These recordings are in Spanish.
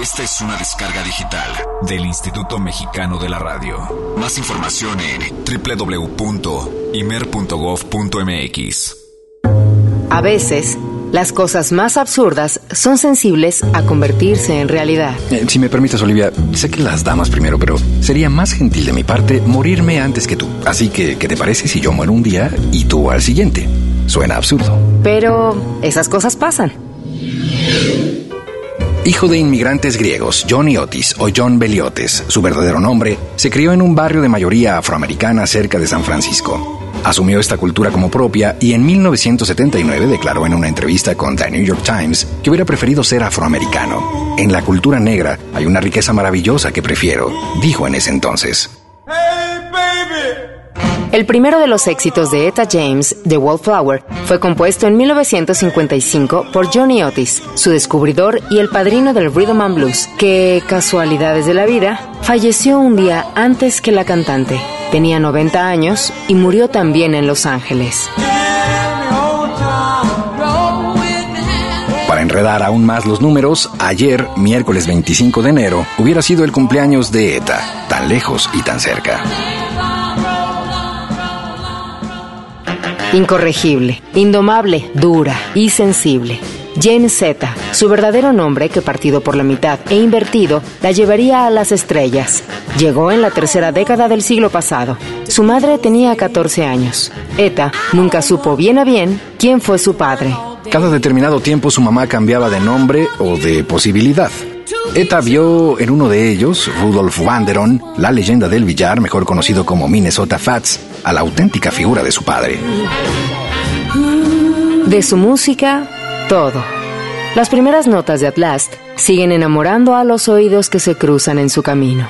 Esta es una descarga digital del Instituto Mexicano de la Radio. Más información en www.imer.gov.mx. A veces, las cosas más absurdas son sensibles a convertirse en realidad. Eh, si me permites, Olivia, sé que las damas primero, pero sería más gentil de mi parte morirme antes que tú. Así que, ¿qué te parece si yo muero un día y tú al siguiente? Suena absurdo. Pero esas cosas pasan. Hijo de inmigrantes griegos, Johnny Otis o John Beliotes, su verdadero nombre, se crió en un barrio de mayoría afroamericana cerca de San Francisco. Asumió esta cultura como propia y en 1979 declaró en una entrevista con The New York Times que hubiera preferido ser afroamericano. En la cultura negra hay una riqueza maravillosa que prefiero, dijo en ese entonces. El primero de los éxitos de Etta James, The Wallflower, fue compuesto en 1955 por Johnny Otis, su descubridor y el padrino del rhythm and blues, que, casualidades de la vida, falleció un día antes que la cantante. Tenía 90 años y murió también en Los Ángeles. Para enredar aún más los números, ayer, miércoles 25 de enero, hubiera sido el cumpleaños de Etta, tan lejos y tan cerca. Incorregible, indomable, dura y sensible. Jane Z, su verdadero nombre que partido por la mitad e invertido la llevaría a las estrellas. Llegó en la tercera década del siglo pasado. Su madre tenía 14 años. Eta nunca supo bien a bien quién fue su padre. Cada determinado tiempo su mamá cambiaba de nombre o de posibilidad. Eta vio en uno de ellos, Rudolf Wanderon, la leyenda del billar, mejor conocido como Minnesota Fats, a la auténtica figura de su padre. De su música, todo. Las primeras notas de At Last siguen enamorando a los oídos que se cruzan en su camino.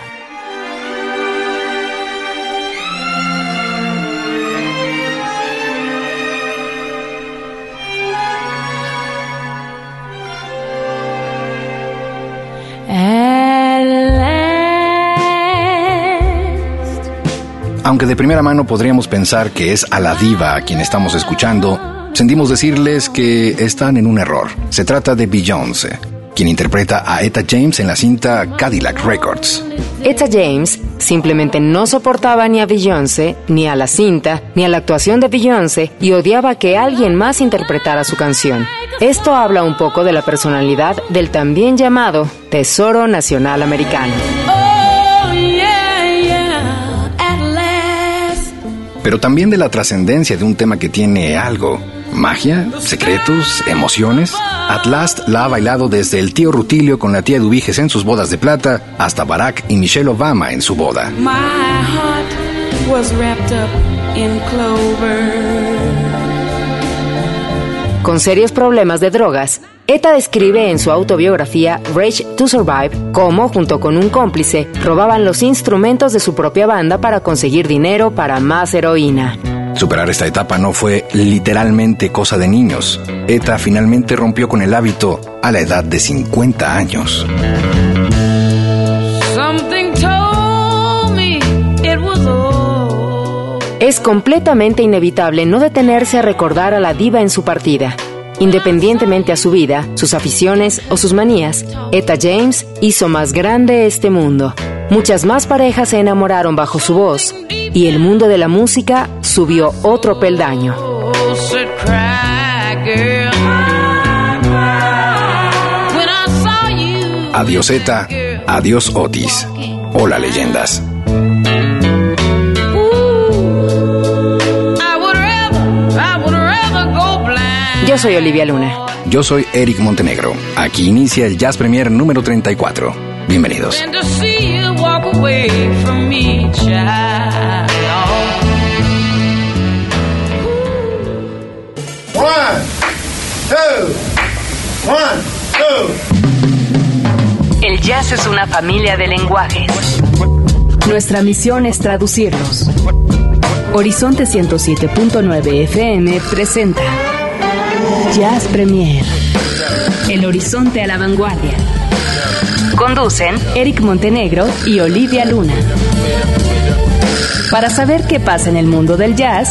Aunque de primera mano podríamos pensar que es a la diva a quien estamos escuchando, sentimos decirles que están en un error. Se trata de Beyoncé, quien interpreta a Etta James en la cinta Cadillac Records. Etta James simplemente no soportaba ni a Beyoncé, ni a la cinta, ni a la actuación de Beyoncé y odiaba que alguien más interpretara su canción. Esto habla un poco de la personalidad del también llamado Tesoro Nacional Americano. Pero también de la trascendencia de un tema que tiene algo. Magia, secretos, emociones. At Last la ha bailado desde el tío Rutilio con la tía Dubiges en sus bodas de plata hasta Barack y Michelle Obama en su boda. Con serios problemas de drogas, Etta describe en su autobiografía Rage to Survive cómo, junto con un cómplice, robaban los instrumentos de su propia banda para conseguir dinero para más heroína. Superar esta etapa no fue literalmente cosa de niños. Etta finalmente rompió con el hábito a la edad de 50 años. Es completamente inevitable no detenerse a recordar a la diva en su partida. Independientemente a su vida, sus aficiones o sus manías, Etta James hizo más grande este mundo. Muchas más parejas se enamoraron bajo su voz y el mundo de la música subió otro peldaño. Adiós Etta, adiós Otis. Hola leyendas. Yo soy Olivia Luna. Yo soy Eric Montenegro. Aquí inicia el Jazz Premier número 34. Bienvenidos. El jazz es una familia de lenguajes. Nuestra misión es traducirlos. Horizonte 107.9 FM presenta Jazz Premier. El horizonte a la vanguardia. Conducen Eric Montenegro y Olivia Luna. Para saber qué pasa en el mundo del jazz,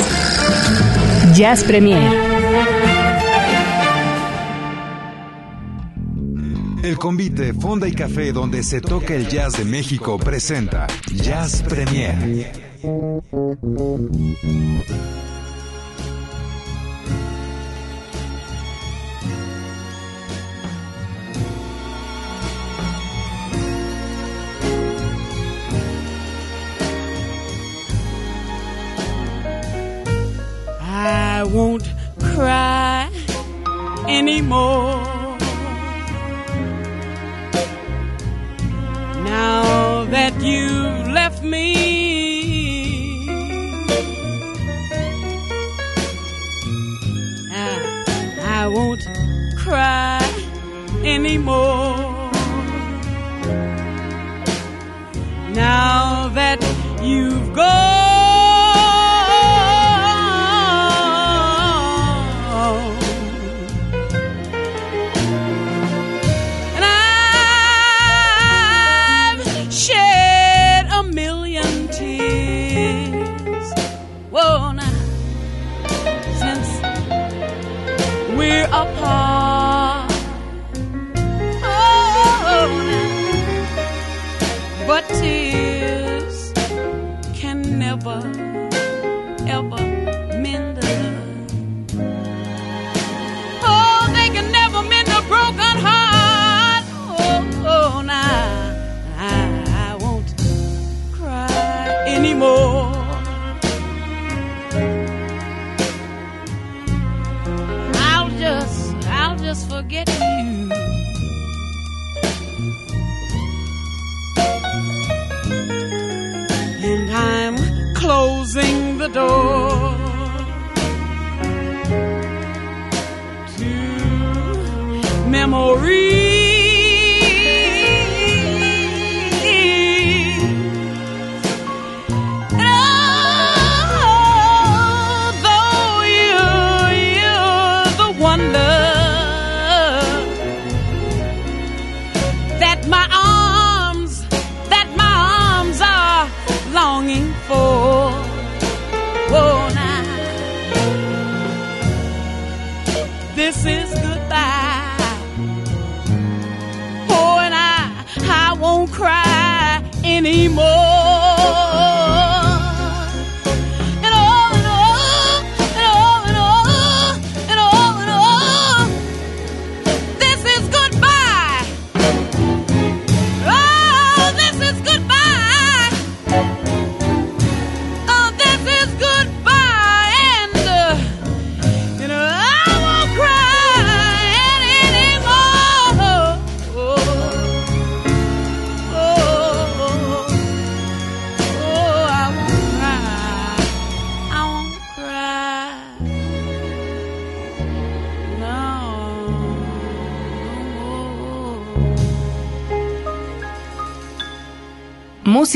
Jazz Premier. El convite Fonda y Café donde se toca el jazz de México presenta Jazz Premier. Won't cry anymore. Now that you've left me, I, I won't cry anymore. Now that you've gone. Never, ever door. to memory.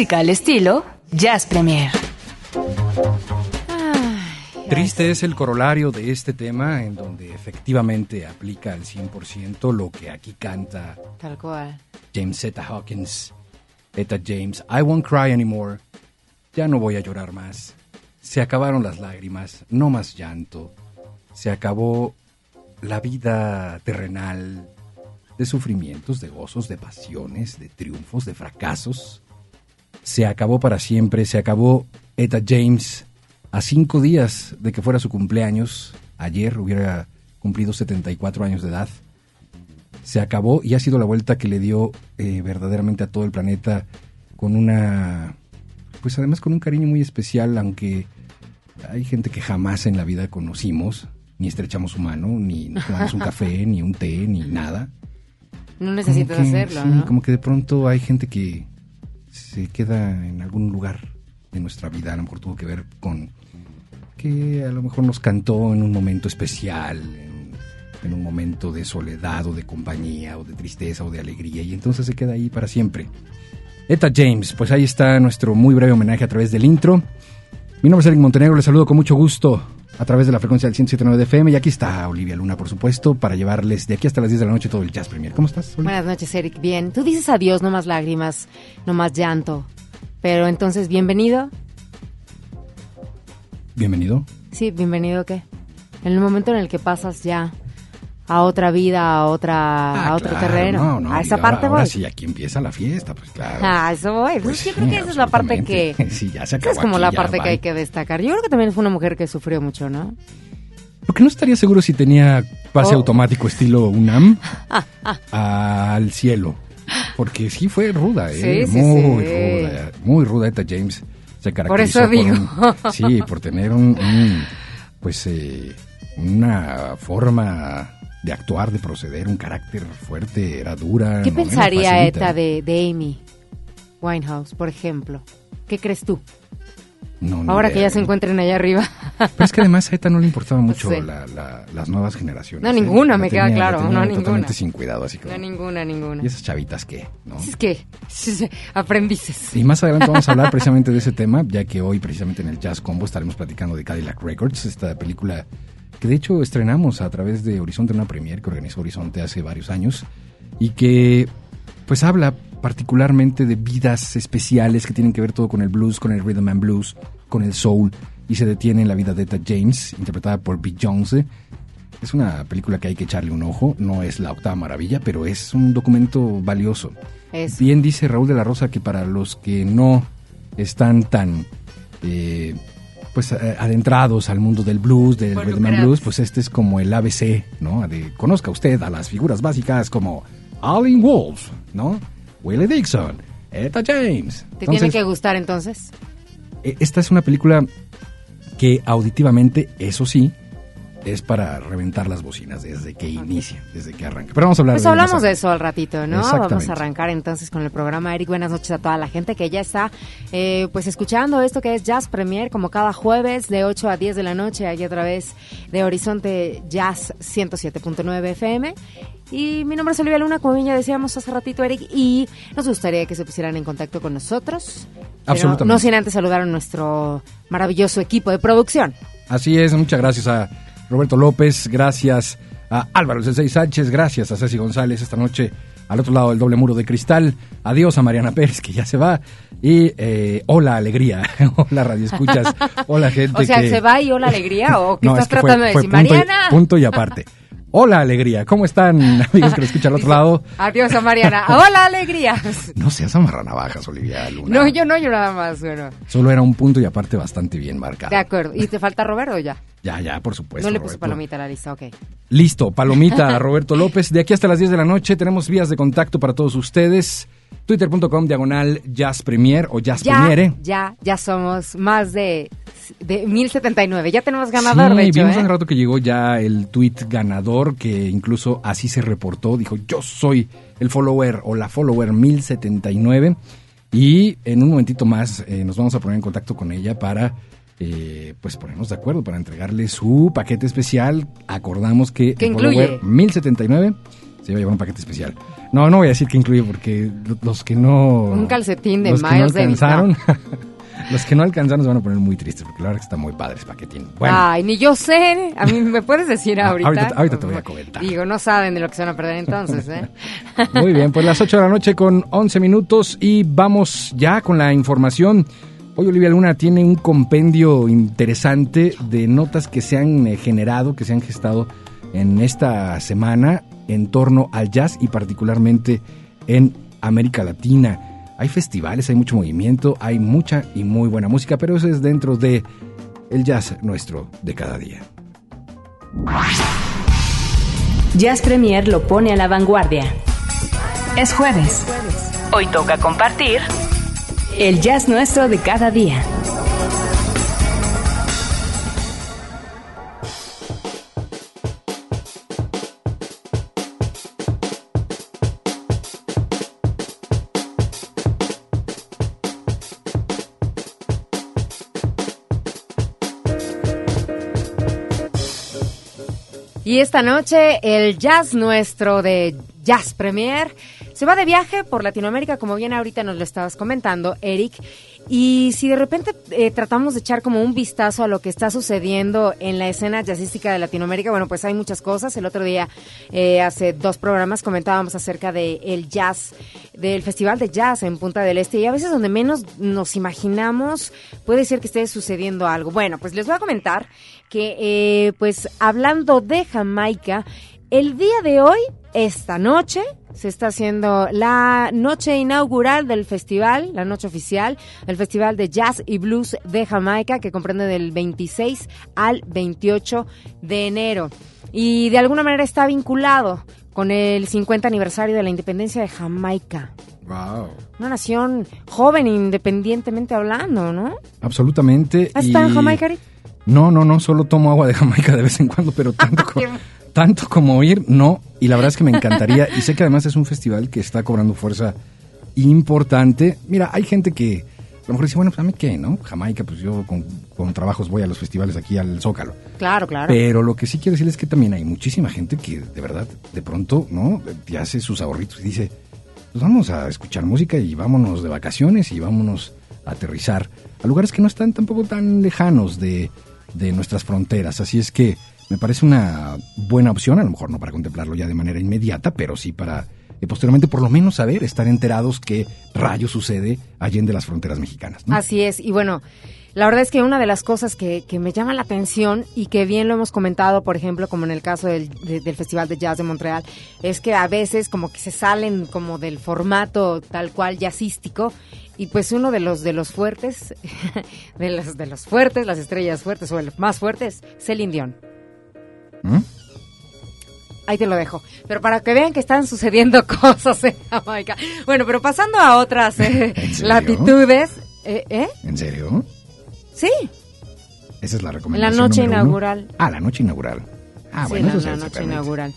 Música al estilo Jazz Premier. Triste es el corolario de este tema en donde efectivamente aplica al 100% lo que aquí canta Tal cual. James Zeta Hawkins. Eta James, I won't cry anymore. Ya no voy a llorar más. Se acabaron las lágrimas, no más llanto. Se acabó la vida terrenal de sufrimientos, de gozos, de pasiones, de triunfos, de fracasos. Se acabó para siempre, se acabó Eta James a cinco días de que fuera su cumpleaños. Ayer hubiera cumplido 74 años de edad se acabó y ha sido la vuelta que le dio eh, verdaderamente a todo el planeta con una, pues además con un cariño muy especial, aunque hay gente que jamás en la vida conocimos, ni estrechamos su mano, ni nos tomamos un café, ni un té, ni nada. No necesitas hacerlo, sí, ¿no? Como que de pronto hay gente que se queda en algún lugar de nuestra vida, a lo mejor tuvo que ver con que a lo mejor nos cantó en un momento especial, en, en un momento de soledad o de compañía o de tristeza o de alegría y entonces se queda ahí para siempre. Eta James, pues ahí está nuestro muy breve homenaje a través del intro. Mi nombre es Eric Montenegro, les saludo con mucho gusto a través de la frecuencia del 107.9 de FM y aquí está Olivia Luna, por supuesto, para llevarles de aquí hasta las 10 de la noche todo el Jazz Premier. ¿Cómo estás? Olivia? Buenas noches, Eric. Bien. Tú dices adiós, no más lágrimas, no más llanto. Pero entonces, bienvenido. Bienvenido. Sí, bienvenido, ¿qué? En el momento en el que pasas ya a otra vida, a otra, Ah, a otro claro, terreno. no, no, a esa ahora- parte ahora voy. sí, aquí empieza la fiesta, pues claro. Ah, eso voy. Pues Pues yo creo que esa es la parte que. Sí, ya se acabó es como aquí, la ya, parte que hay que destacar. Yo creo que también fue una mujer que sufrió mucho, ¿no? Lo que no estaría seguro si tenía pase Oh. automático estilo UNAM al cielo. Porque sí fue ruda, ¿eh? Sí, sí, muy ruda. Muy ruda Eta James. Se caracterizó eso digo. un- sí, por tener un, un, pues eh, una forma de actuar, de proceder, un carácter fuerte, era dura. ¿Qué no pensaría. ETA de, de Amy Winehouse, por ejemplo? ¿Qué crees tú? No, no Ahora que idea, ya se ¿eh? encuentren allá arriba. Pero es que además a ETA no le importaba mucho Sí. la- la- las nuevas generaciones. No, ¿eh? ninguna, me queda tenía- la claro, no, ninguna. sin cuidado, así como... No, ninguna, ninguna. ¿Y esas chavitas qué? ¿no? Es que, aprendices. Y más adelante vamos a hablar precisamente de ese tema, ya que hoy precisamente en el Jazz Combo estaremos platicando de Cadillac Records, esta película que de hecho estrenamos a través de Horizonte, una premier que organizó Horizonte hace varios años y que pues habla particularmente de vidas especiales que tienen que ver todo con el blues, con el rhythm and blues, con el soul y se detiene en la vida de Etta James, interpretada por Beyoncé. Es una película que hay que echarle un ojo, no es la octava maravilla, pero es un documento valioso. Eso. Bien dice Raúl de la Rosa que para los que no están tan eh, pues eh, adentrados al mundo del blues, del rhythm and blues, pues este es como el ABC, ¿no? De conozca usted a las figuras básicas como Allen Wolf, ¿no? Willie Dixon, Etta James. ¿Te tiene que gustar entonces? eh, esta es una película que auditivamente, eso sí, es para reventar las bocinas desde que inicia, desde que arranca. Pero vamos a hablar Pues de hablamos de eso al ratito, ¿no? Vamos a arrancar entonces con el programa. Eric, buenas noches a toda la gente que ya está eh, pues escuchando esto que es Jazz Premier, como cada jueves de 8 a 10 de la noche, aquí a través de Horizonte Jazz 107.9 FM. Y mi nombre es Olivia Luna, como bien ya decíamos hace ratito, Eric, y nos gustaría que se pusieran en contacto con nosotros. Absolutamente. No sin antes saludar a nuestro maravilloso equipo de producción. Así es, muchas gracias a Roberto López, gracias a Álvaro Sensei Sánchez, gracias a Ceci González esta noche al otro lado del doble muro de cristal. Adiós a Mariana Pérez, que ya se va. Y eh, hola, alegría. hola, Radio Escuchas. Hola, gente. O sea, que... ¿se va y hola alegría? ¿O qué No, estás es que fue- tratando de decir? punto y- Mariana. punto y aparte. Hola, alegría. ¿Cómo están, amigos que lo escuchan al otro lado? Adiós a Mariana. Hola, alegría. No seas amarranavajas, Olivia Luna. No, yo no, yo nada más, bueno. Solo era un punto y aparte bastante bien marcado. De acuerdo. ¿Y te falta Roberto ya? Ya, ya, por supuesto. no le puse palomita a la lista, ok. Listo, palomita a Roberto López. De aquí hasta las 10 de la noche tenemos vías de contacto para todos ustedes. Twitter.com diagonal Jazz Premier o Jazz Ya, Premiere. ya, ya somos más de, de 1079. Ya tenemos ganador, sí, de hecho, vimos ¿eh? hace rato que llegó ya el tweet ganador que incluso así se reportó. Dijo, yo soy el follower o la follower 1079. Y en un momentito más eh, nos vamos a poner en contacto con ella para eh, pues ponernos de acuerdo, para entregarle su paquete especial. Acordamos que ¿Qué el incluye? follower 1079 se va a llevar un paquete especial. No, no voy a decir que incluye porque los que no... Un calcetín de los que no Miles alcanzaron, los que no alcanzaron se van a poner muy tristes porque la verdad que está muy padre ese paquetín. Bueno. Ay, ni yo sé. A mí me puedes decir Ah, ahorita. ahorita- ahorita te voy a comentar. Digo, no saben de lo que se van a perder entonces, ¿eh? Muy bien, pues las 8 de la noche con 11 minutos y vamos ya con la información. Hoy Olivia Luna tiene un compendio interesante de notas que se han eh, generado, que se han gestado en esta semana en torno al jazz y particularmente en América Latina. Hay festivales, hay mucho movimiento, hay mucha y muy buena música, pero eso es dentro de el jazz nuestro de cada día. Jazz Premier lo pone a la vanguardia. Es jueves. Hoy toca compartir el jazz nuestro de cada día. Y esta noche el jazz nuestro de Jazz Premier se va de viaje por Latinoamérica, como bien ahorita nos lo estabas comentando, Eric. Y si de repente eh, tratamos de echar como un vistazo a lo que está sucediendo en la escena jazzística de Latinoamérica, bueno, pues hay muchas cosas. El otro día, eh, hace dos programas, comentábamos acerca del el jazz, del Festival de Jazz en Punta del Este. Y a veces donde menos nos imaginamos puede ser que esté sucediendo algo. Bueno, pues les voy a comentar que, eh, pues hablando de Jamaica, el día de hoy, esta noche, se está haciendo la noche inaugural del festival, la noche oficial, el Festival de Jazz y Blues de Jamaica, que comprende del 26 al 28 de enero. Y de alguna manera está vinculado con el 50 aniversario de la independencia de Jamaica. Wow. Una nación joven independientemente hablando, ¿no? Absolutamente. ¿Has estado en Jamaica? No, no, no, solo tomo agua de Jamaica de vez en cuando, pero tanto, co- tanto como ir, no. Y la verdad es que me encantaría. Y sé que además es un festival que está cobrando fuerza importante. Mira, hay gente que a lo mejor dice, bueno, pues a mí qué, ¿no? Jamaica, pues yo con, con trabajos voy a los festivales aquí al Zócalo. Claro, claro. Pero lo que sí quiero decir es que también hay muchísima gente que de verdad, de pronto, ¿no? Te hace sus ahorritos y dice, pues vamos a escuchar música y vámonos de vacaciones y vámonos a aterrizar a lugares que no están tampoco tan lejanos de, de nuestras fronteras. Así es que me parece una buena opción, a lo mejor no para contemplarlo ya de manera inmediata, pero sí para eh, posteriormente por lo menos saber, estar enterados qué rayo sucede allende las fronteras mexicanas. ¿no? Así es, y bueno, la verdad es que una de las cosas que, que me llama la atención y que bien lo hemos comentado, por ejemplo, como en el caso del, de- del Festival de Jazz de Montreal, es que a veces como que se salen como del formato tal cual jazzístico y pues uno de los de los fuertes, de los de los fuertes, las estrellas fuertes o el más fuertes, Celine Dion. ¿Mm? Ahí te lo dejo. Pero para que vean que están sucediendo cosas en Jamaica. Bueno, pero pasando a otras eh, latitudes. ¿eh? ¿eh? ¿En serio? Sí, Esa es la en la recomendación. noche uno. inaugural. Ah, la noche inaugural. Ah, sí, bueno, la, eso la noche inaugural.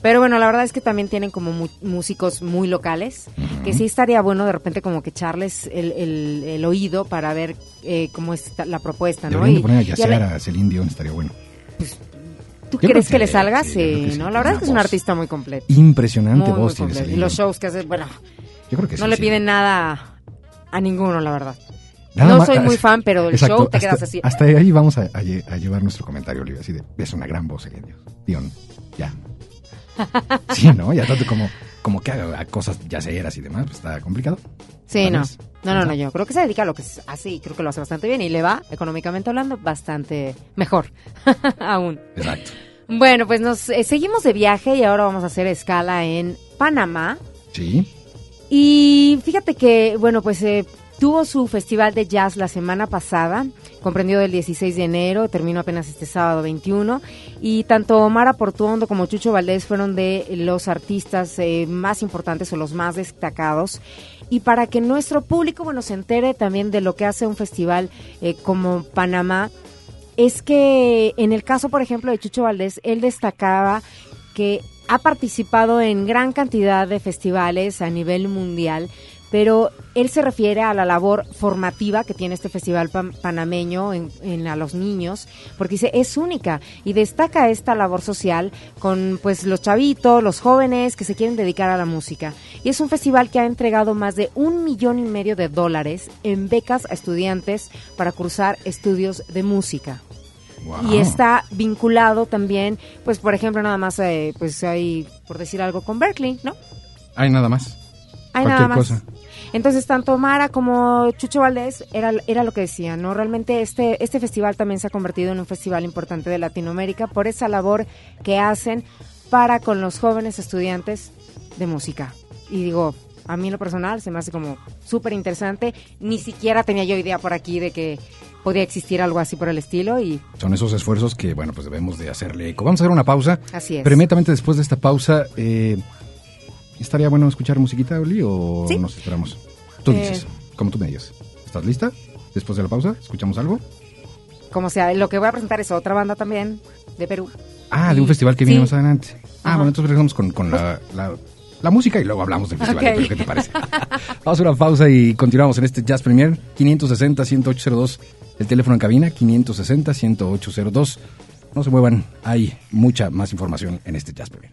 Pero bueno, la verdad es que también tienen como mu- músicos muy locales, que sí estaría bueno de repente como que echarles el, el- el oído para ver eh, cómo está la propuesta, ¿no? Deberían Y- poner a y a la- a Celine Dion, estaría bueno. ¿Tú Yo crees que, que le salga? sí, ¿no? La verdad es que es un artista muy completo. Impresionante Muy, voz tiene Y los shows que hace, bueno, Yo creo que no le piden nada a ninguno, la verdad. Nada no más- soy muy fan, pero el Exacto, show te hasta- quedas así. Hasta ahí vamos a, a lle- a llevar nuestro comentario, Olivia. Así de, es una gran voz, Celine Dion. Dion, ya. Sí, ¿no? Ya tanto como, como que haga cosas yaceras y demás, pues está complicado. Sí, no. vez. No, no, no, yo creo que se dedica a lo que hace y creo que lo hace bastante bien y le va, económicamente hablando, bastante mejor aún. Exacto. Bueno, pues nos eh, seguimos de viaje y ahora vamos a hacer escala en Panamá. Sí. Y fíjate que, bueno, pues eh, tuvo su festival de jazz la semana pasada, comprendió del 16 de enero, terminó apenas este sábado 21, y tanto Omar Portuondo como Chucho Valdés fueron de los artistas eh, más importantes o los más destacados. Y para que nuestro público, bueno, se entere también de lo que hace un festival eh, como Panamá, es que en el caso, por ejemplo, de Chucho Valdés, él destacaba que ha participado en gran cantidad de festivales a nivel mundial, pero él se refiere a la labor formativa que tiene este festival pan- panameño en, en a los niños, porque dice es única y destaca esta labor social con pues los chavitos, los jóvenes que se quieren dedicar a la música. Y es un festival que ha entregado más de un millón y medio de dólares en becas a estudiantes para cursar estudios de música Wow. y está vinculado también, pues por ejemplo nada más, eh, pues hay, por decir algo, con Berkeley, ¿no? Hay nada más. Hay nada más. cosa. Entonces tanto Mara como Chucho Valdés era, era lo que decían, ¿no? Realmente este, este festival también se ha convertido en un festival importante de Latinoamérica por esa labor que hacen para con los jóvenes estudiantes de música. Y digo, a mí en lo personal se me hace como súper interesante. Ni siquiera tenía yo idea por aquí de que podía existir algo así por el estilo y Son esos esfuerzos que, bueno, pues debemos de hacerle eco. Vamos a hacer una pausa. así es. Pero inmediatamente después de esta pausa, eh, ¿estaría bueno escuchar musiquita, Oli, o Sí. nos esperamos? Tú Eh. dices, como tú me digas. ¿Estás lista? Después de la pausa, ¿escuchamos algo? Como sea, lo que voy a presentar es otra banda también de Perú. Ah, de un festival que viene sí. más adelante. Ah, Ajá. bueno, entonces regresamos con, con la, la- la música y luego hablamos del festival. Pero ¿Qué te parece? Vamos a una pausa y continuamos en este Jazz Premier 560-10802. El teléfono en cabina 560-10802. No se muevan, hay mucha más información en este Jazz Premier.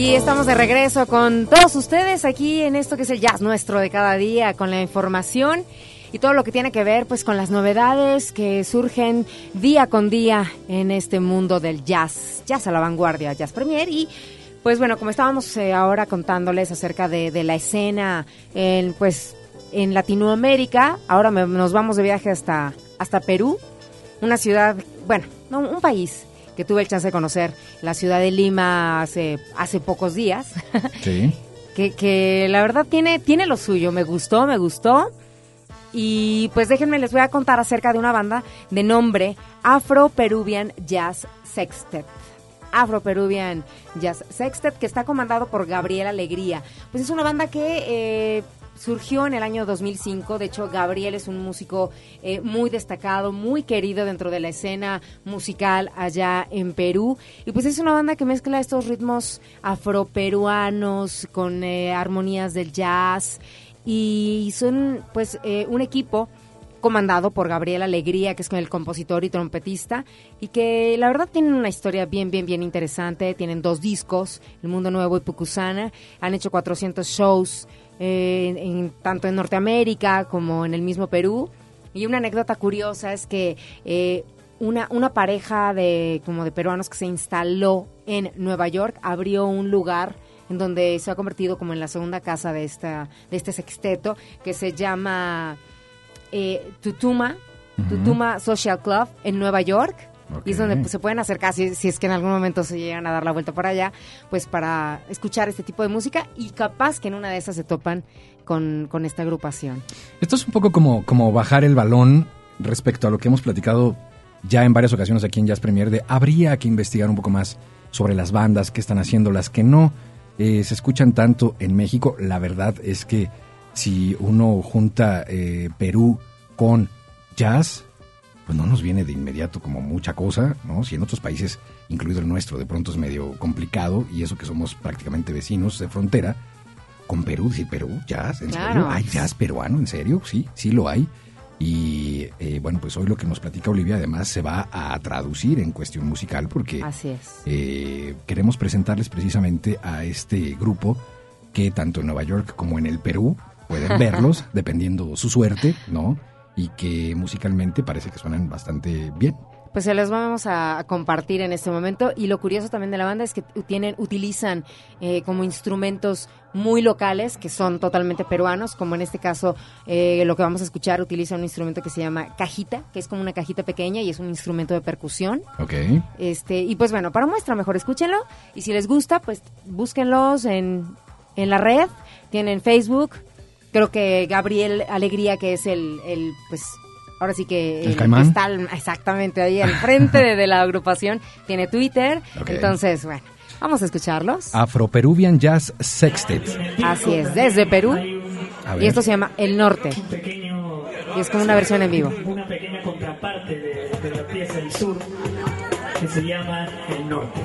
Y estamos de regreso con todos ustedes aquí en esto que es el jazz nuestro de cada día, con la información y todo lo que tiene que ver pues con las novedades que surgen día con día en este mundo del jazz, jazz a la vanguardia, jazz premier y pues bueno, como estábamos eh, ahora contándoles acerca de, de la escena en pues en Latinoamérica, ahora me- nos vamos de viaje hasta hasta Perú, una ciudad, bueno, no, un país que tuve el chance de conocer, la ciudad de Lima hace hace pocos días. Sí. que, que la verdad tiene, tiene lo suyo. Me gustó, me gustó. Y pues déjenme, les voy a contar acerca de una banda de nombre Afro-Peruvian Jazz Sextet. Afro-Peruvian Jazz Sextet, que está comandado por Gabriel Alegría. Pues es una banda que eh, surgió en el año 2005. De hecho, Gabriel es un músico eh, muy destacado, muy querido dentro de la escena musical allá en Perú. Y pues es una banda que mezcla estos ritmos afroperuanos con eh, armonías del jazz. Y son pues eh, un equipo comandado por Gabriel Alegría, que es el compositor y trompetista, y que la verdad tienen una historia bien, bien, bien interesante. Tienen dos discos, El Mundo Nuevo y Pucusana. Han hecho 400 shows, eh, en- tanto en Norteamérica como en el mismo Perú. Y una anécdota curiosa es que eh, una, una pareja de como de peruanos que se instaló en Nueva York abrió un lugar en donde se ha convertido como en la segunda casa de esta de este sexteto que se llama eh, Tutuma Tutuma Social Club en Nueva York. Y es donde pues, se pueden acercar si, si es que en algún momento se llegan a dar la vuelta por allá pues para escuchar este tipo de música y capaz que en una de esas se topan con, con esta agrupación. Esto es un poco como, como bajar el balón respecto a lo que hemos platicado ya en varias ocasiones aquí en Jazz Premier de habría que investigar un poco más sobre las bandas que están haciendo, las que no eh, se escuchan tanto en México. La verdad es que si uno junta eh, Perú con jazz, pues no nos viene de inmediato como mucha cosa, ¿no? Si en otros países, incluido el nuestro, de pronto es medio complicado, y eso que somos prácticamente vecinos de frontera, con Perú, sí, Perú, jazz, ¿en Claro. serio? ¿Hay jazz peruano? ¿En serio? Sí, sí lo hay. Y eh, bueno, pues hoy lo que nos platica Olivia además se va a traducir en cuestión musical porque así es eh, queremos presentarles precisamente a este grupo que tanto en Nueva York como en el Perú pueden verlos dependiendo su suerte, ¿no? Y que musicalmente parece que suenan bastante bien. Pues se los vamos a compartir en este momento y lo curioso también de la banda es que tienen, utilizan eh, como instrumentos muy locales que son totalmente peruanos, como en este caso eh, lo que vamos a escuchar utiliza un instrumento que se llama cajita, que es como una cajita pequeña y es un instrumento de percusión. Ok. Este, y pues bueno, para muestra mejor escúchenlo y si les gusta, pues búsquenlos en, en la red, tienen Facebook, creo que Gabriel Alegría, que es el, el pues ahora sí que ¿El caimán? que está al- exactamente ahí al frente de, de la agrupación, tiene Twitter, entonces bueno, vamos a escucharlos. Afro-Peruvian Jazz Sextet. Así es, desde Perú A ver. y esto se llama El Norte y es como una versión en vivo. una pequeña contraparte de, de la pieza del sur que se llama El Norte.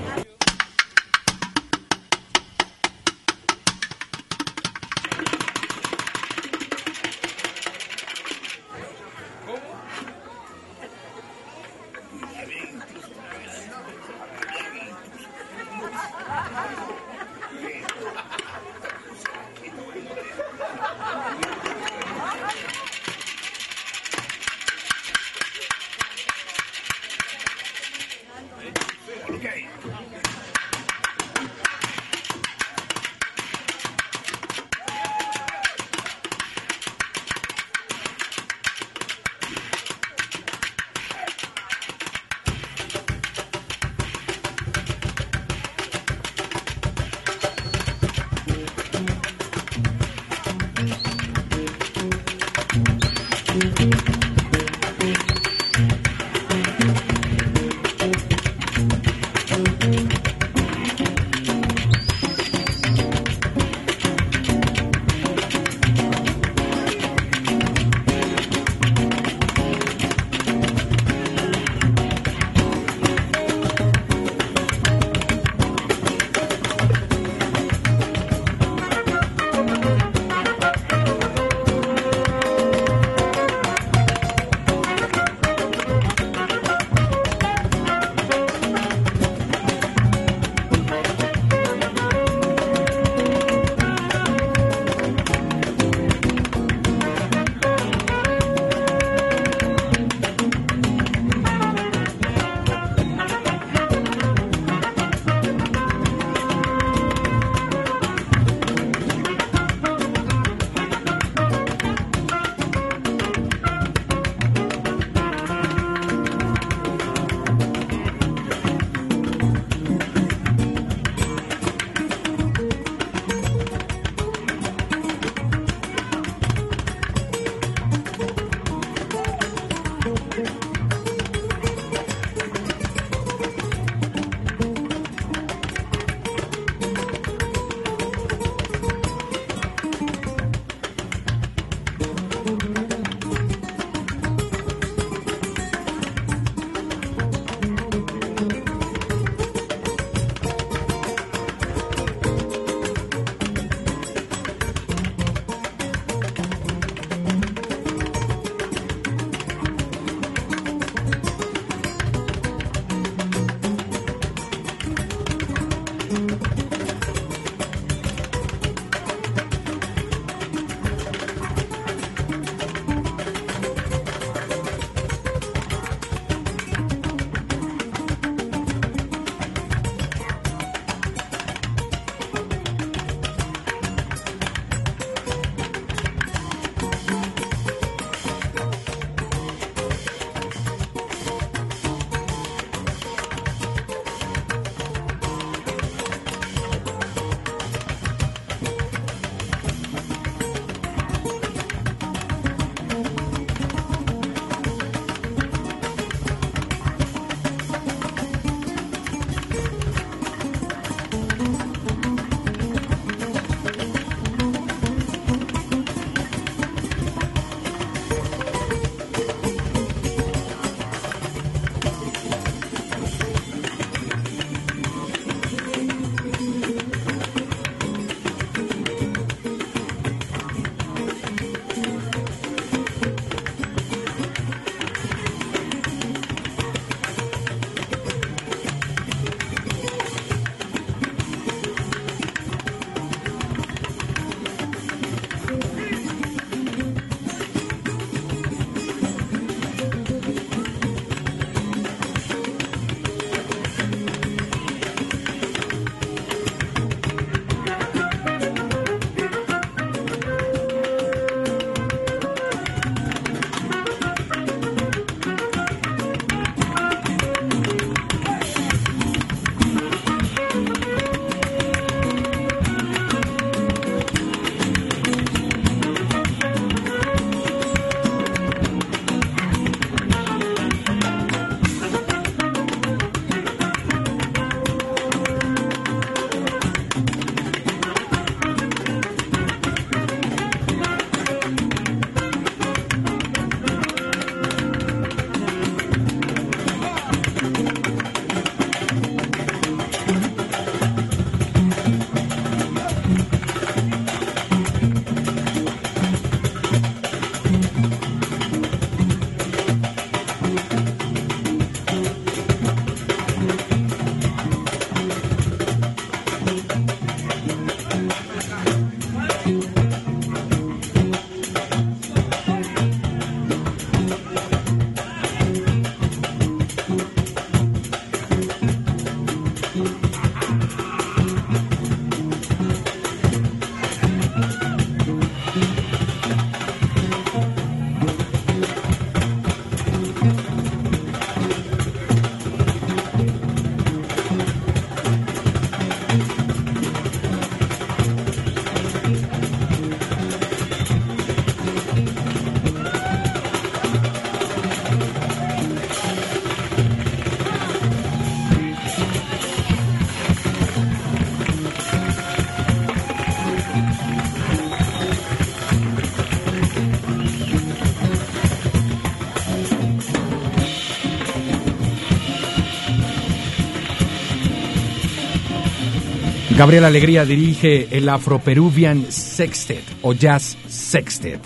Gabriel Alegría dirige el Afro-Peruvian Sextet o Jazz Sextet.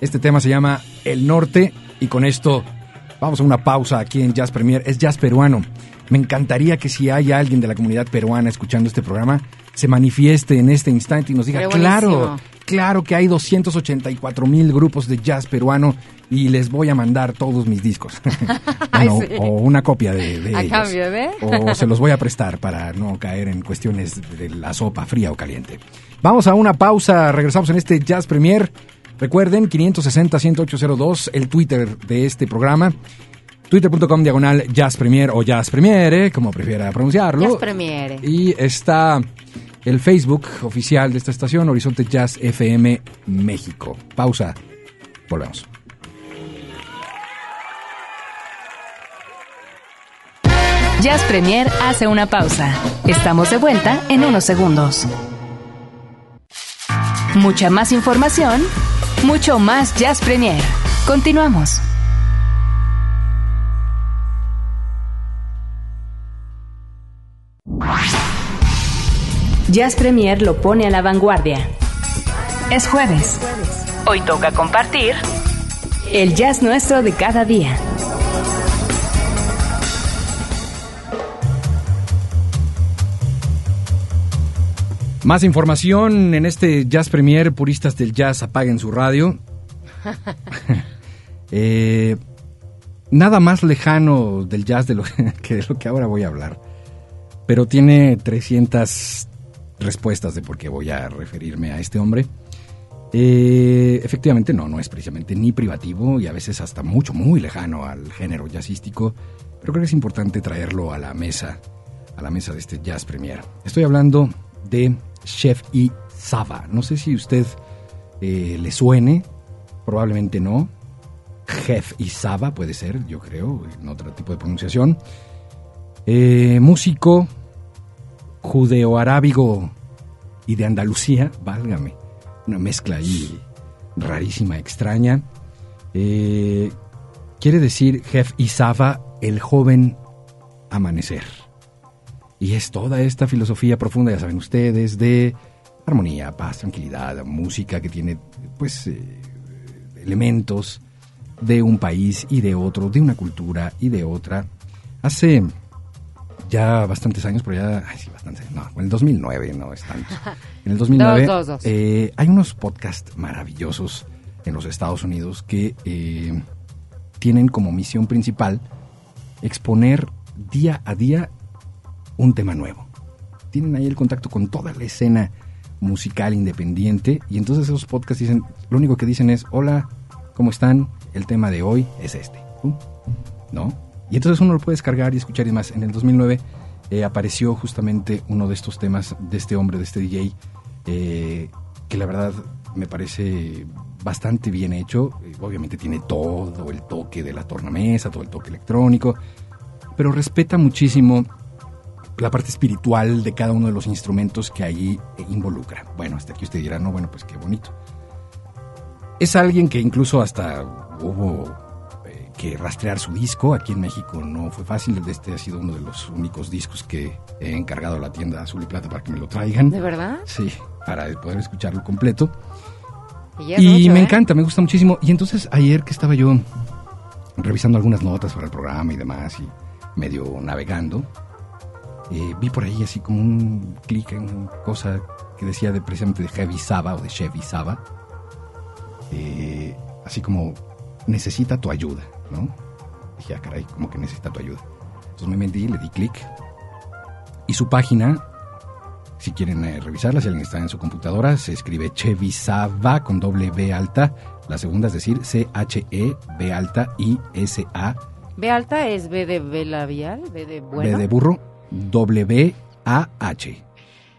Este tema se llama El Norte y con esto vamos a una pausa aquí en Jazz Premier. Es jazz peruano. Me encantaría que si hay alguien de la comunidad peruana escuchando este programa, se manifieste en este instante y nos diga, claro. Claro que hay 284 mil grupos de jazz peruano y les voy a mandar todos mis discos. Bueno, sí. O una copia de, de A ellos. cambio, ¿ve? O se los voy a prestar para no caer en cuestiones de la sopa fría o caliente. Vamos a una pausa, regresamos en este Jazz Premier. Recuerden, 560-1802, el Twitter de este programa. Twitter.com diagonal Jazz Premier o Jazz Premiere, como prefiera pronunciarlo. Jazz Premiere. Y está el Facebook oficial de esta estación, Horizonte Jazz FM México. Pausa, volvemos. Jazz Premier hace una pausa. Estamos de vuelta en unos segundos. Mucha más información, mucho más Jazz Premier. Continuamos. Jazz Premier lo pone a la vanguardia. Es jueves. Hoy toca compartir el jazz nuestro de cada día. Más información en este Jazz Premier, puristas del jazz apaguen su radio. Eh, nada más lejano del jazz de lo que de lo que ahora voy a hablar, pero tiene 300 respuestas de por qué voy a referirme a este hombre. Eh, efectivamente, no, no es precisamente ni privativo y a veces hasta mucho, muy lejano al género jazzístico, pero creo que es importante traerlo a la mesa, a la mesa de este Jazz Premier. Estoy hablando de Chef y Saba. No sé si usted eh, le suene, probablemente no. Chef y Saba puede ser, yo creo, en otro tipo de pronunciación. Eh, músico judeo-arábigo y de Andalucía, válgame, una mezcla ahí rarísima, extraña. Eh, quiere decir Jef y Saba, el joven amanecer. Y es toda esta filosofía profunda, ya saben ustedes, de armonía, paz, tranquilidad, música que tiene, pues, eh, elementos de un país y de otro, de una cultura y de otra. Hace ya bastantes años, pero ya, ay, sí, bastantes, no, en el 2009, no es tanto. En el 2009 Dos, dos, dos. eh, hay unos podcasts maravillosos en los Estados Unidos que eh, tienen como misión principal exponer día a día un tema nuevo. Tienen ahí el contacto con toda la escena musical independiente y entonces esos podcasts dicen, lo único que dicen es, hola, ¿cómo están? El tema de hoy es este. ¿No? Y entonces uno lo puede descargar y escuchar y más. En el 2009 eh, apareció justamente uno de estos temas de este hombre, de este DJ, eh, que la verdad me parece bastante bien hecho. Eh, Obviamente tiene todo el toque de la tornamesa, todo el toque electrónico, pero respeta muchísimo la parte espiritual de cada uno de los instrumentos que allí involucra. Bueno, hasta aquí usted dirá, no, bueno, pues qué bonito. Es alguien que incluso hasta hubo que rastrear su disco. Aquí en México no fue fácil. Este ha sido uno de los únicos discos que he encargado a la tienda Azul y Plata para que me lo traigan. ¿De verdad? Sí, para poder escucharlo completo. Y, mucho, me ¿eh? encanta, me gusta muchísimo. Y entonces ayer que estaba yo revisando algunas notas para el programa y demás y medio navegando, eh, vi por ahí así como un clic en cosa que decía de, precisamente de Heavy Saba o de Chevy Saba. Eh, así como necesita tu ayuda, ¿no? Dije, ah, caray, como que necesita tu ayuda. Entonces me metí, le di clic. Y su página, si quieren eh, revisarla, si alguien está en su computadora, se escribe Chevisava con doble B alta. La segunda es decir, C-H-E, B alta, I-S-A, B alta es B de B labial, B de bueno. B de burro, W-A-H.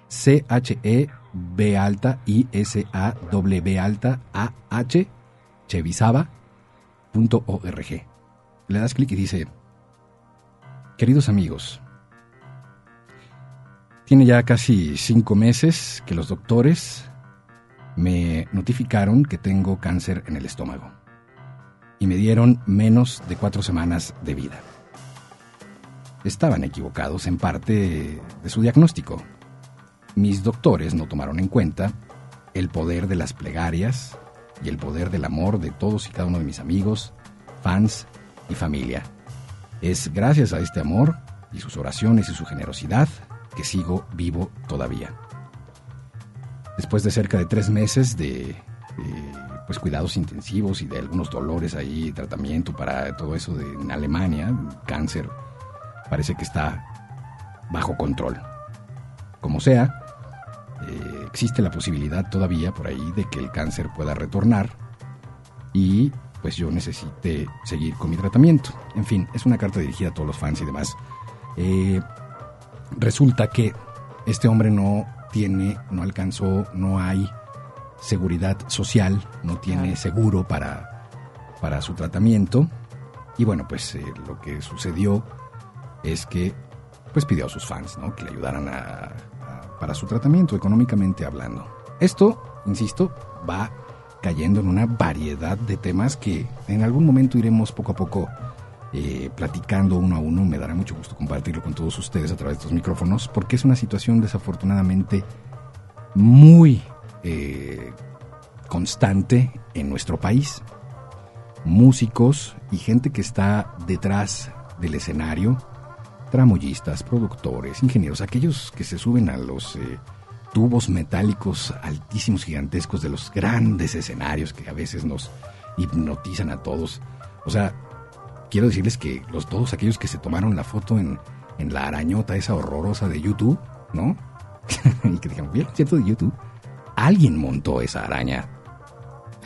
C-H-E, B alta, I-S-A, W alta, A-H, Le das clic y dice, queridos amigos, tiene ya casi cinco meses que los doctores me notificaron que tengo cáncer en el estómago y me dieron menos de cuatro semanas de vida. Estaban equivocados en parte de su diagnóstico. mis doctores no tomaron en cuenta el poder de las plegarias y el poder del amor de todos y cada uno de mis amigos, fans y familia. Es gracias a este amor y sus oraciones y su generosidad que sigo vivo todavía. Después de cerca de tres meses de pues cuidados intensivos y de algunos dolores ahí, tratamiento para todo eso de, en Alemania, cáncer, parece que está bajo control. Como sea, existe la posibilidad todavía por ahí de que el cáncer pueda retornar y pues yo necesite seguir con mi tratamiento. En fin, es una carta dirigida a todos los fans y demás. Eh, resulta que este hombre no tiene, no alcanzó, no hay seguridad social, no tiene seguro para, para su tratamiento. Y bueno, pues eh, lo que sucedió es que pues pidió a sus fans ¿no? que le ayudaran a, para su tratamiento, económicamente hablando. Esto, insisto, va cayendo en una variedad de temas que en algún momento iremos poco a poco eh, platicando uno a uno. Me dará mucho gusto compartirlo con todos ustedes a través de estos micrófonos, porque es una situación desafortunadamente muy eh, constante en nuestro país. Músicos y gente que está detrás del escenario, tramoyistas, productores, ingenieros, aquellos que se suben a los eh, tubos metálicos altísimos, gigantescos de los grandes escenarios que a veces nos hipnotizan a todos. O sea, quiero decirles que los, todos aquellos que se tomaron la foto en, en la arañota esa horrorosa de YouTube, ¿no? y que dijeron, bien, cierto de YouTube, alguien montó esa araña.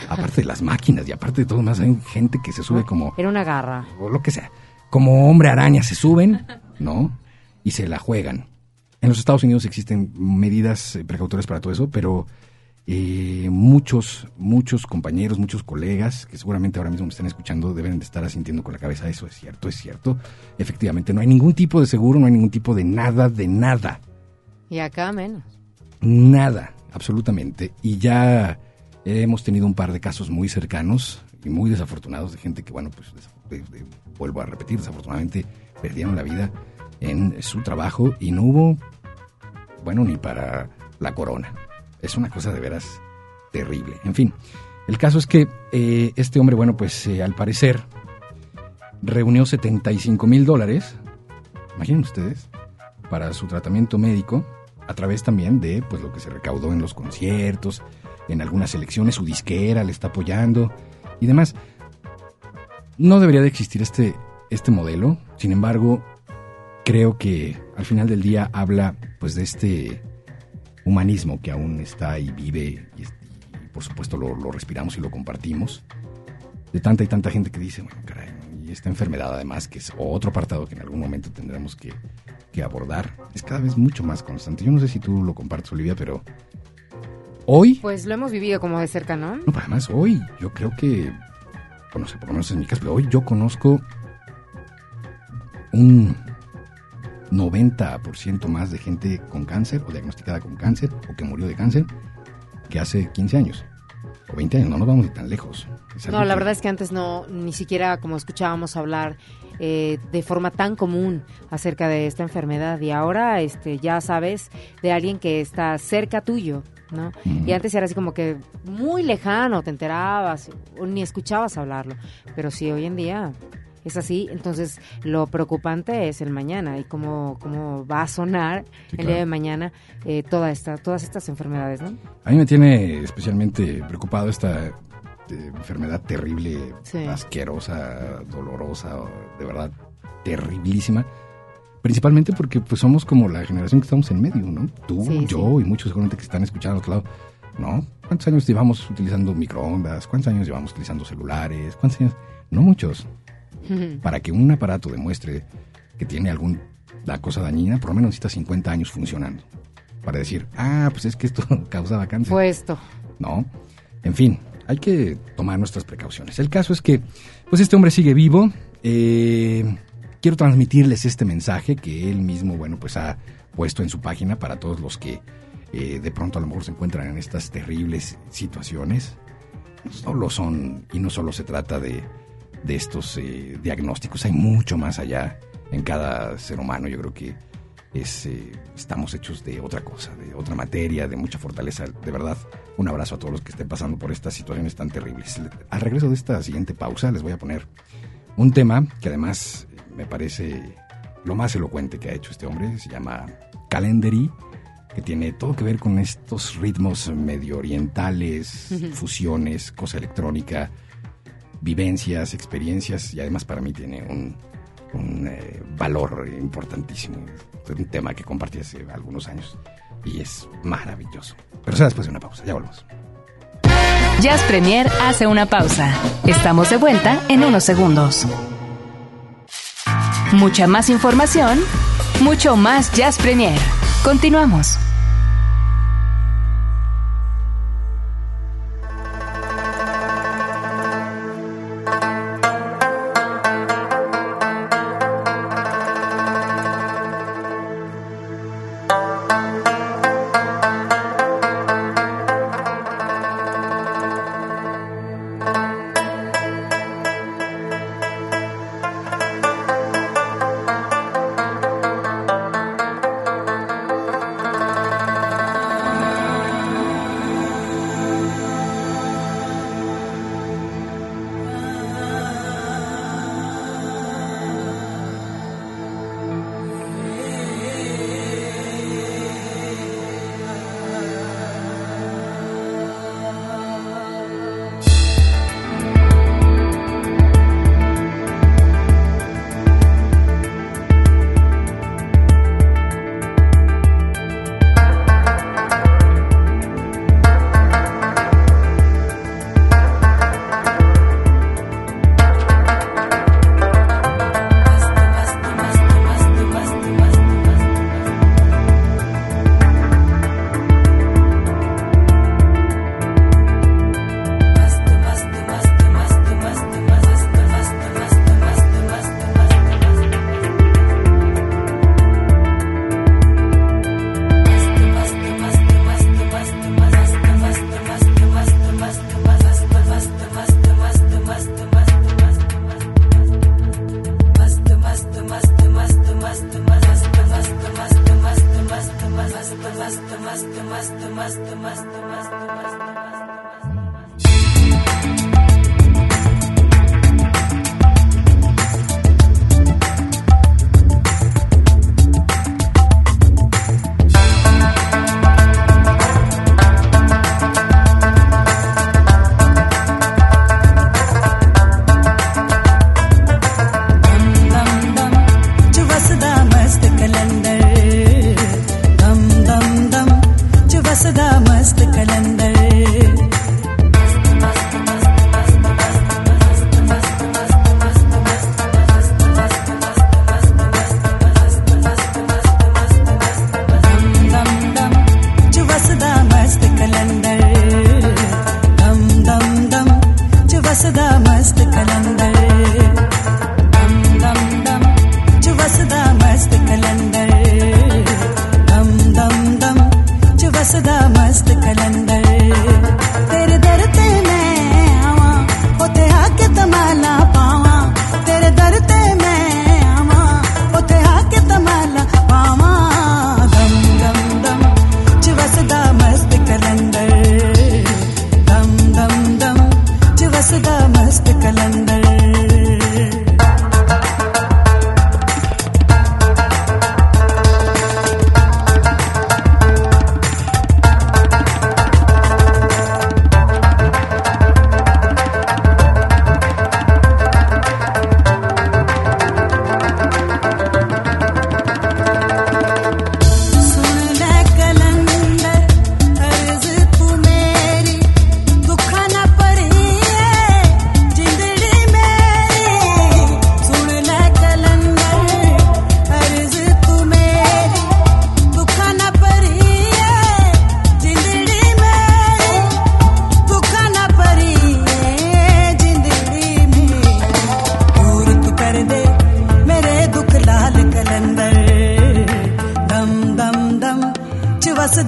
Aparte de las máquinas y aparte de todo más, hay gente que se sube como... Era una garra. O lo que sea. Como hombre araña se suben, ¿no? Y se la juegan. En los Estados Unidos existen medidas eh, precautorias para todo eso, pero eh, muchos, muchos compañeros, muchos colegas que seguramente ahora mismo me están escuchando deben de estar asintiendo con la cabeza, eso es cierto, es cierto. Efectivamente, no hay ningún tipo de seguro, no hay ningún tipo de nada, de nada. Y acá menos. Nada, absolutamente. Y ya hemos tenido un par de casos muy cercanos y muy desafortunados de gente que, bueno, pues vuelvo a repetir, desafortunadamente perdieron la vida en su trabajo y no hubo, bueno, ni para la corona. Es una cosa de veras terrible. En fin, el caso es que eh, este hombre, bueno, pues eh, al parecer reunió 75 mil dólares, imaginen ustedes, para su tratamiento médico a través también de pues lo que se recaudó en los conciertos, en algunas elecciones, su disquera le está apoyando y demás. No debería de existir este, este modelo, sin embargo, creo que al final del día habla pues de este humanismo que aún está y vive y, por supuesto lo, respiramos y lo compartimos. De tanta y tanta gente que dice, bueno, caray, y esta enfermedad además, que es otro apartado que en algún momento tendremos que, que abordar, es cada vez mucho más constante. Yo no sé si tú lo compartes, Olivia, pero hoy... Pues lo hemos vivido como de cerca, ¿no? No, además hoy yo creo que, bueno, no sé, por lo menos en mi caso, pero hoy yo conozco un 90% más de gente con cáncer o diagnosticada con cáncer o que murió de cáncer que hace 15 años o 20 años, no nos vamos de tan lejos. No, la verdad es que antes no, ni siquiera como escuchábamos hablar eh, de forma tan común acerca de esta enfermedad y ahora este, ya sabes de alguien que está cerca tuyo, ¿no? Y antes era así como que muy lejano, te enterabas o ni escuchabas hablarlo, pero sí hoy en día es así, entonces lo preocupante es el mañana y cómo, cómo va a sonar el día de mañana eh, toda esta, todas estas enfermedades, ¿no? A mí me tiene especialmente preocupado esta eh, enfermedad terrible, asquerosa, dolorosa, de verdad terriblísima. Principalmente porque pues somos como la generación que estamos en medio, ¿no? Tú, yo y muchos seguramente que están escuchando al otro lado. ¿No? ¿Cuántos años llevamos utilizando microondas? ¿Cuántos años llevamos utilizando celulares? ¿Cuántos años? No muchos para que un aparato demuestre que tiene alguna cosa dañina, por lo menos necesita 50 años funcionando. Para decir, ah, pues es que esto causaba cáncer. Fue esto. No. En fin, hay que tomar nuestras precauciones. El caso es que, pues este hombre sigue vivo. Eh, quiero transmitirles este mensaje que él mismo, bueno, pues ha puesto en su página para todos los que eh, de pronto a lo mejor se encuentran en estas terribles situaciones. No lo son, y no solo se trata de de estos eh, diagnósticos. Hay mucho más allá en cada ser humano. Yo creo que es, eh, estamos hechos de otra cosa, de otra materia, de mucha fortaleza. De verdad, un abrazo a todos los que estén pasando por estas situaciones tan terribles. Al regreso de esta siguiente pausa les voy a poner un tema que además me parece lo más elocuente que ha hecho este hombre. Se llama Calendary, que tiene todo que ver con estos ritmos medio orientales, fusiones, cosa electrónica, vivencias, experiencias y además para mí tiene un, eh, valor importantísimo. Es un tema que compartí hace algunos años y es maravilloso. Pero será después de una pausa, ya volvemos. Jazz Premier hace una pausa. Estamos de vuelta en unos segundos. Mucha más información, mucho más Jazz Premier. Continuamos.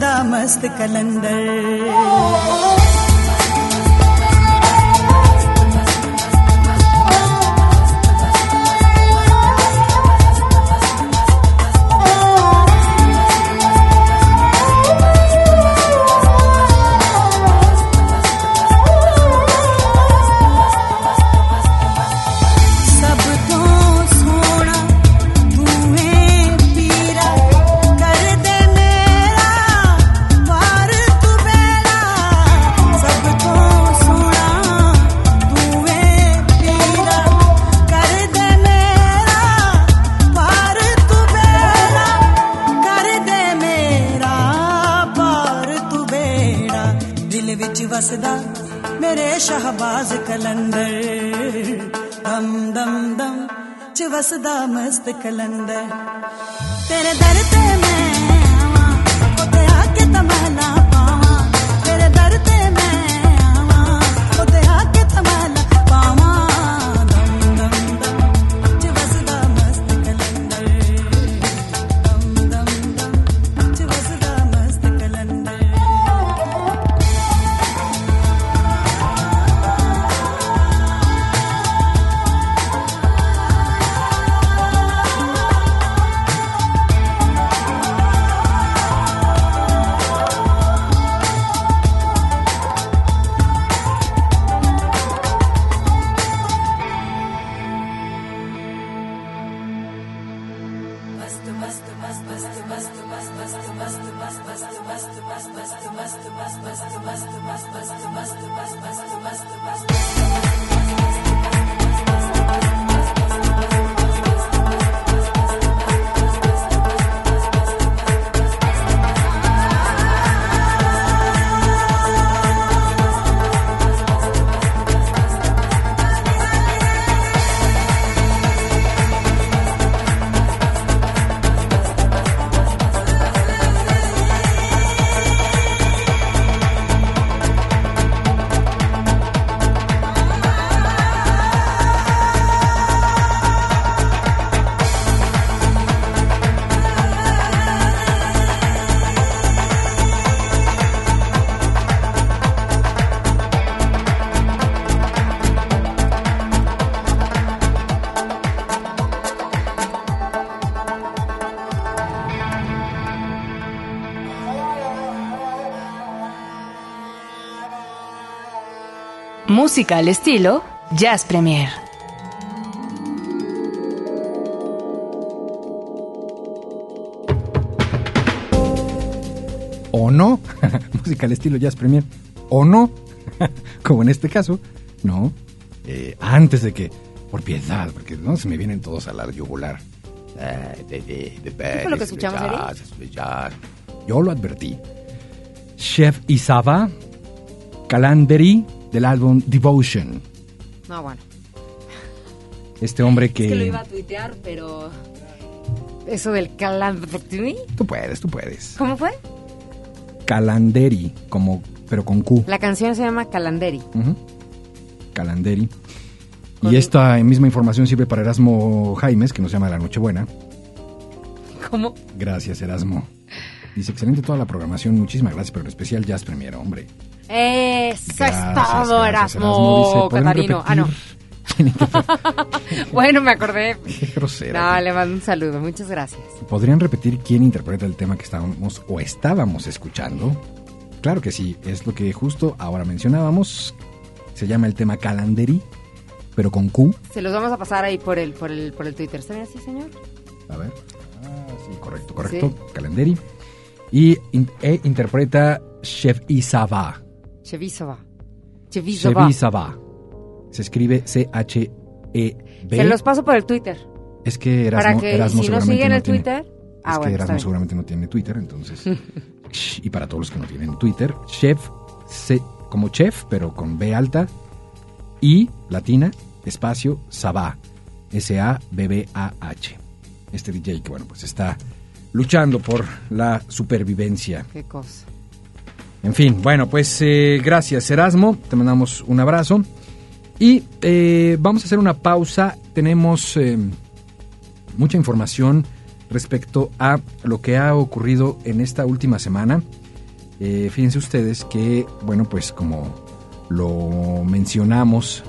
دا مست کلندر Música al estilo Jazz Premier. o no, música al estilo jazz premier, o no, como en este caso, no, eh, antes de que, por piedad, porque no se me vienen todos a la yugular. ¿Qué fue lo que escuchamos? Yo lo advertí. Chef Isaba, Calanderi, del álbum Devotion. No, bueno. Este hombre que... Es que lo iba a tuitear, pero... Eso del Calandri. Tú puedes, tú puedes. ¿Cómo fue? Calanderi, como, pero con Q. La canción se llama Calanderi. Ujú. Calanderi. Y esta misma información sirve para Erasmo Jaimes, que nos llama la Nochebuena. ¿Cómo? Gracias, Erasmo. Dice, excelente toda la programación, muchísimas gracias, pero en especial Jazz Premier, hombre. Eso es todo, gracias, Erasmo. Dice, ¿podemos Catarino. Ah, no. bueno, me acordé. Qué grosera. No, le mando un saludo. Muchas gracias. ¿Podrían repetir quién interpreta el tema que estábamos o estábamos escuchando? Claro que sí, es lo que justo ahora mencionábamos. Se llama el tema Calanderi, pero con Q. Se los vamos a pasar ahí por el, por el, por el Twitter. ¿Está bien así, señor? A ver. Ah, sí, correcto, correcto. Calanderi. Y in- e interpreta Chef Isaba. Chevisova. Chevisova. Chevisaba. Se escribe C-H-E-B. Se los paso por el Twitter. Es que Erasmo, para que Erasmo si no seguramente siguen el tiene- Twitter. Ah, es bueno, que Erasmo seguramente no tiene Twitter, entonces. Y para todos los que no tienen Twitter, Chef, C, como chef, pero con B alta, y latina, espacio, Sabá, S-A-B-B-A-H. Este DJ que, bueno, pues está luchando por la supervivencia. Qué cosa. En fin, bueno, pues eh, gracias Erasmo, te mandamos un abrazo. Y eh, vamos a hacer una pausa. Tenemos eh, mucha información respecto a lo que ha ocurrido en esta última semana. Eh, fíjense ustedes que, bueno, pues como lo mencionamos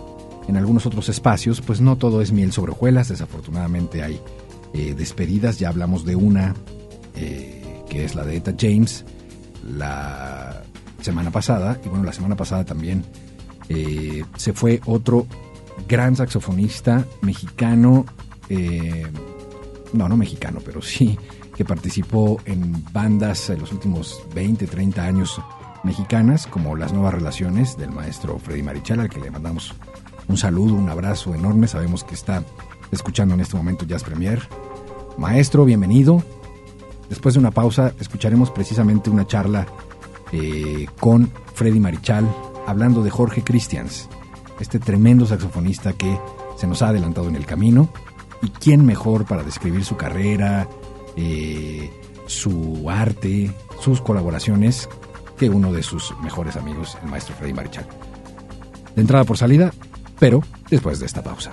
en algunos otros espacios, pues no todo es miel sobre hojuelas. Desafortunadamente hay eh, despedidas. Ya hablamos de una, que es la de Eta James, la semana pasada. Y bueno, la semana pasada también eh, se fue otro gran saxofonista mexicano, eh, no, no mexicano, pero sí que participó en bandas en los últimos 20, 30 años mexicanas, como Las Nuevas Relaciones del maestro Freddy Marichal, al que le mandamos un saludo, un abrazo enorme. Sabemos que está escuchando en este momento Jazz Premier. Maestro, bienvenido. Después de una pausa, escucharemos precisamente una charla eh, con Freddy Marichal hablando de Jorge Christians, este tremendo saxofonista que se nos ha adelantado en el camino. ¿Y quién mejor para describir su carrera, eh, su arte, sus colaboraciones, que uno de sus mejores amigos, el maestro Freddy Marichal? De entrada por salida, pero después de esta pausa.